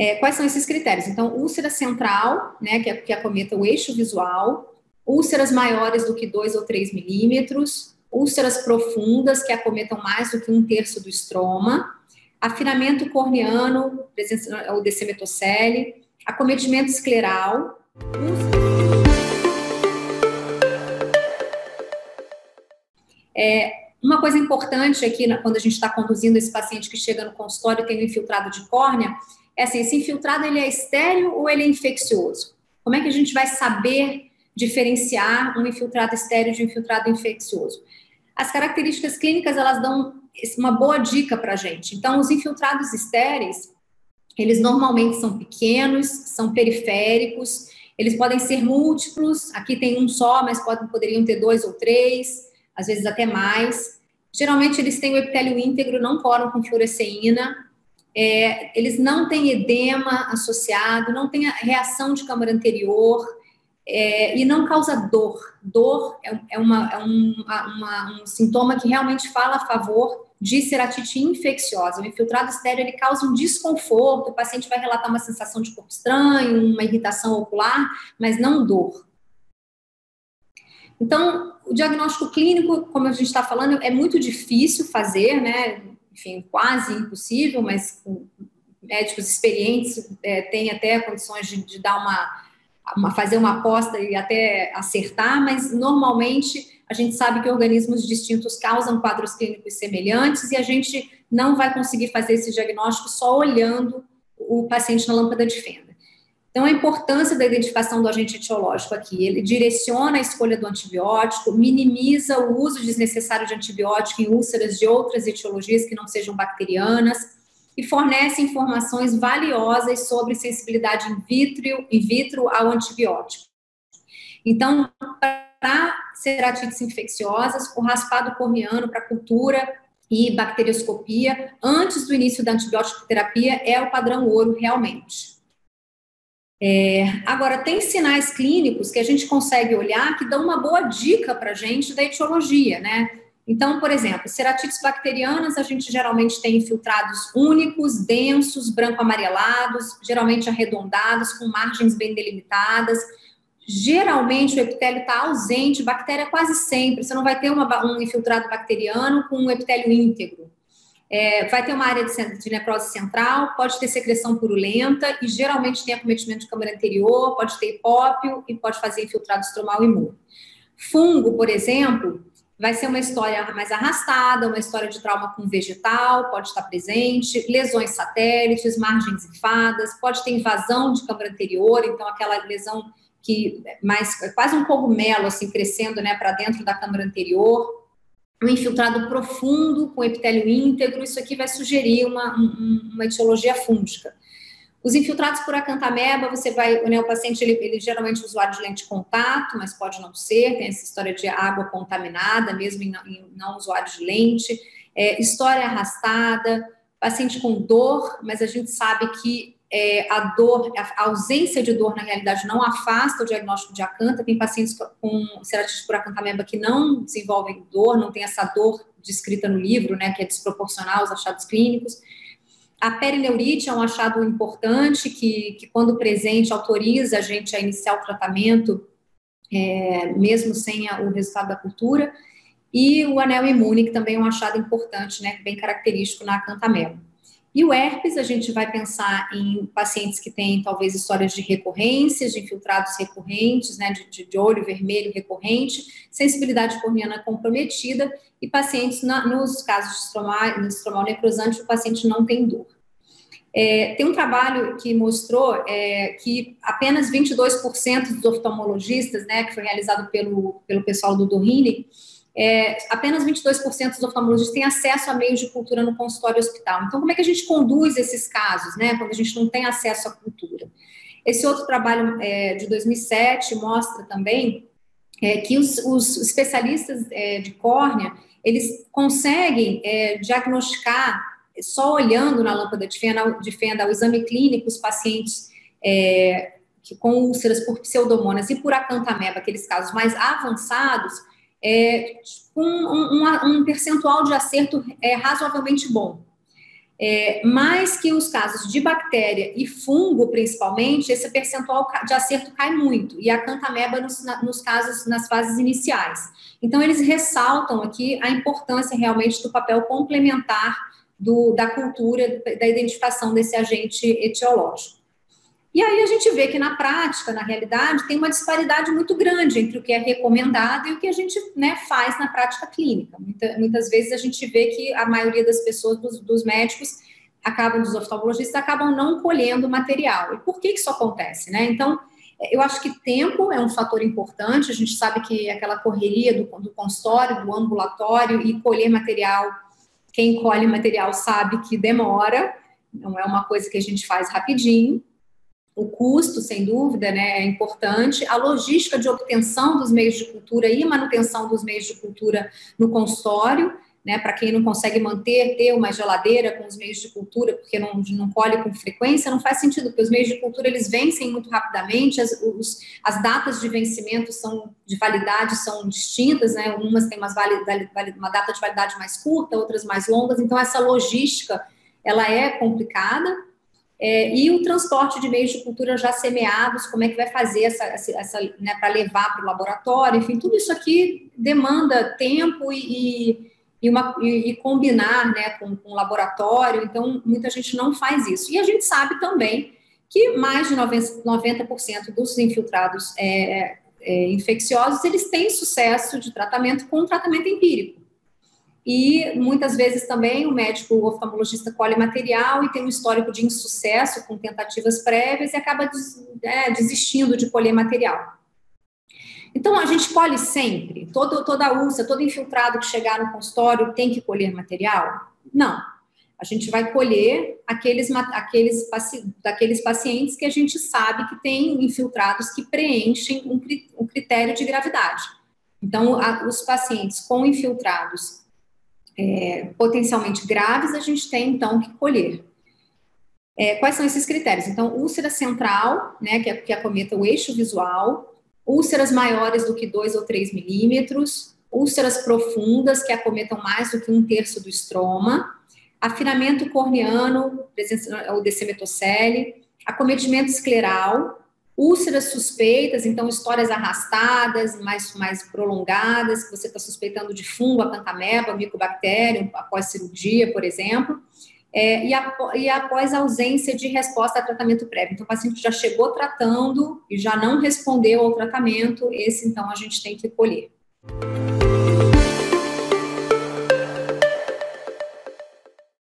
É, quais são esses critérios? Então, úlcera central, né, que, é, que acometa o eixo visual, úlceras maiores do que 2 ou 3 milímetros, úlceras profundas que acometam mais do que um terço do estroma, afinamento corneano, presença, ou decimetocele, acometimento escleral, é, uma coisa importante aqui, quando a gente está conduzindo esse paciente que chega no consultório e tem um infiltrado de córnea, é assim, esse infiltrado ele é estéreo ou ele é infeccioso? Como é que a gente vai saber diferenciar um infiltrado estéreo de um infiltrado infeccioso? As características clínicas, elas dão uma boa dica para a gente. Então, os infiltrados estéreis, eles normalmente são pequenos, são periféricos, eles podem ser múltiplos, aqui tem um só, mas podem, poderiam ter dois ou três, às vezes até mais. Geralmente, eles têm o epitélio íntegro, não colam com fluoresceína, é, eles não têm edema associado, não têm reação de câmara anterior é, e não causa dor. Dor é, é, uma, é um, uma, um, sintoma que realmente fala a favor de ceratite infecciosa. O infiltrado estéreo ele causa um desconforto, o paciente vai relatar uma sensação de corpo estranho, uma irritação ocular, mas não dor. Então, o diagnóstico clínico, como a gente está falando, é muito difícil fazer, né? Enfim, quase impossível, mas médicos experientes é, têm até condições de, de dar uma, uma, fazer uma aposta e até acertar, mas normalmente a gente sabe que organismos distintos causam quadros clínicos semelhantes e a gente não vai conseguir fazer esse diagnóstico só olhando o paciente na lâmpada de fenda. Então, a importância da identificação do agente etiológico aqui, ele direciona a escolha do antibiótico, minimiza o uso desnecessário de antibiótico em úlceras de outras etiologias que não sejam bacterianas e fornece informações valiosas sobre sensibilidade in vitro, in vitro ao antibiótico. Então, para ceratites infecciosas, o raspado corneano para cultura e bacterioscopia antes do início da antibiótico terapia é o padrão ouro realmente. É, agora, tem sinais clínicos que a gente consegue olhar que dão uma boa dica para a gente da etiologia, né? Então, por exemplo, ceratites bacterianas, a gente geralmente tem infiltrados únicos, densos, branco-amarelados, geralmente arredondados, com margens bem delimitadas. Geralmente o epitélio está ausente, bactéria quase sempre. Você não vai ter uma, um infiltrado bacteriano com um epitélio íntegro. É, vai ter uma área de, de, necrose central, pode ter secreção purulenta e geralmente tem acometimento de câmara anterior, pode ter hipópio e pode fazer infiltrado estromal imune. Fungo, por exemplo, vai ser uma história mais arrastada, uma história de trauma com vegetal, pode estar presente, lesões satélites, margens infadas, pode ter invasão de câmara anterior, então aquela lesão que mais quase um cogumelo assim crescendo, né, para dentro da câmara anterior um infiltrado profundo com epitélio íntegro, isso aqui vai sugerir uma, uma etiologia fúngica. Os infiltrados por acantameba, você vai, né, o paciente, ele, ele geralmente é usuário de lente de contato, mas pode não ser, tem essa história de água contaminada, mesmo em não, em não usuário de lente, é, história arrastada, paciente com dor, mas a gente sabe que é, a dor, a ausência de dor, na realidade, não afasta o diagnóstico de acanta. Tem pacientes com ceratite por acantameba que não desenvolvem dor, não tem essa dor descrita no livro, né, que é desproporcional aos achados clínicos. A perineurite é um achado importante que, que quando presente, autoriza a gente a iniciar o tratamento, é, mesmo sem a, o resultado da cultura. E o anel imune, que também é um achado importante, né, bem característico na acantameba. E o herpes, a gente vai pensar em pacientes que têm talvez histórias de recorrências, de infiltrados recorrentes, né, de, de olho vermelho recorrente, sensibilidade corneana comprometida e pacientes, na, nos casos de estromal, estromal necrosante, o paciente não tem dor. É, tem um trabalho que mostrou é, que apenas 22% dos oftalmologistas, né, que foi realizado pelo, pelo pessoal do Dohine, é, apenas 22% dos oftalmologistas têm acesso a meios de cultura no consultório hospital. Então, como é que a gente conduz esses casos, né, quando a gente não tem acesso à cultura? Esse outro trabalho é, de 2007 mostra também é, que os, os especialistas é, de córnea, eles conseguem é, diagnosticar, só olhando na lâmpada de fenda, de fenda o exame clínico, os pacientes é, que, com úlceras por pseudomonas e por acantameba, aqueles casos mais avançados, é, com um, um, percentual de acerto é, razoavelmente bom. É, mais que os casos de bactéria e fungo, principalmente, esse percentual de acerto cai muito, e a cantameba nos, nos casos, nas fases iniciais. Então, eles ressaltam aqui a importância realmente do papel complementar do, da cultura, da identificação desse agente etiológico. E aí a gente vê que na prática, na realidade, tem uma disparidade muito grande entre o que é recomendado e o que a gente né, faz na prática clínica. Muita, muitas vezes a gente vê que a maioria das pessoas, dos, dos médicos, acabam, dos oftalmologistas, acabam não colhendo material. E por que, que isso acontece? Né? Então, eu acho que tempo é um fator importante, a gente sabe que aquela correria do, do consultório, do ambulatório e colher material, quem colhe material sabe que demora, não é uma coisa que a gente faz rapidinho. O custo, sem dúvida, né, é importante. A logística de obtenção dos meios de cultura e manutenção dos meios de cultura no consultório, né, para quem não consegue manter, ter uma geladeira com os meios de cultura, porque não, não colhe com frequência, não faz sentido, porque os meios de cultura, eles vencem muito rapidamente, as, os, as datas de vencimento são, de validade são distintas, né, umas têm umas uma data de validade mais curta, outras mais longas, então essa logística, ela é complicada, é, e o transporte de meios de cultura já semeados, como é que vai fazer essa, essa né, para levar para o laboratório, enfim, tudo isso aqui demanda tempo e, e, uma, e, e combinar né, com, com o laboratório, então muita gente não faz isso. E a gente sabe também que mais de 90%, 90 dos infiltrados é, é, infecciosos, eles têm sucesso de tratamento com tratamento empírico. E muitas vezes também o médico oftalmologista colhe material e tem um histórico de insucesso com tentativas prévias e acaba des, é, desistindo de colher material. Então, a gente colhe sempre? Todo, toda úlcera, todo infiltrado que chegar no consultório tem que colher material? Não. A gente vai colher aqueles, aqueles, daqueles pacientes que a gente sabe que tem infiltrados que preenchem um, um critério de gravidade. Então, a, os pacientes com infiltrados é, potencialmente graves, a gente tem então que colher. É, quais são esses critérios? Então, úlcera central, né, que, é, que acometa o eixo visual, úlceras maiores do que 2 ou 3 milímetros, úlceras profundas, que acometam mais do que um terço do estroma, afinamento corneano, o decimetocele, acometimento escleral, Úlceras suspeitas, então histórias arrastadas, mais, mais prolongadas, que você está suspeitando de fungo, acantameba, micobactéria, após cirurgia, por exemplo. É, e, a, e, após a ausência de resposta a tratamento prévio. Então, o paciente já chegou tratando e já não respondeu ao tratamento, esse então a gente tem que colher.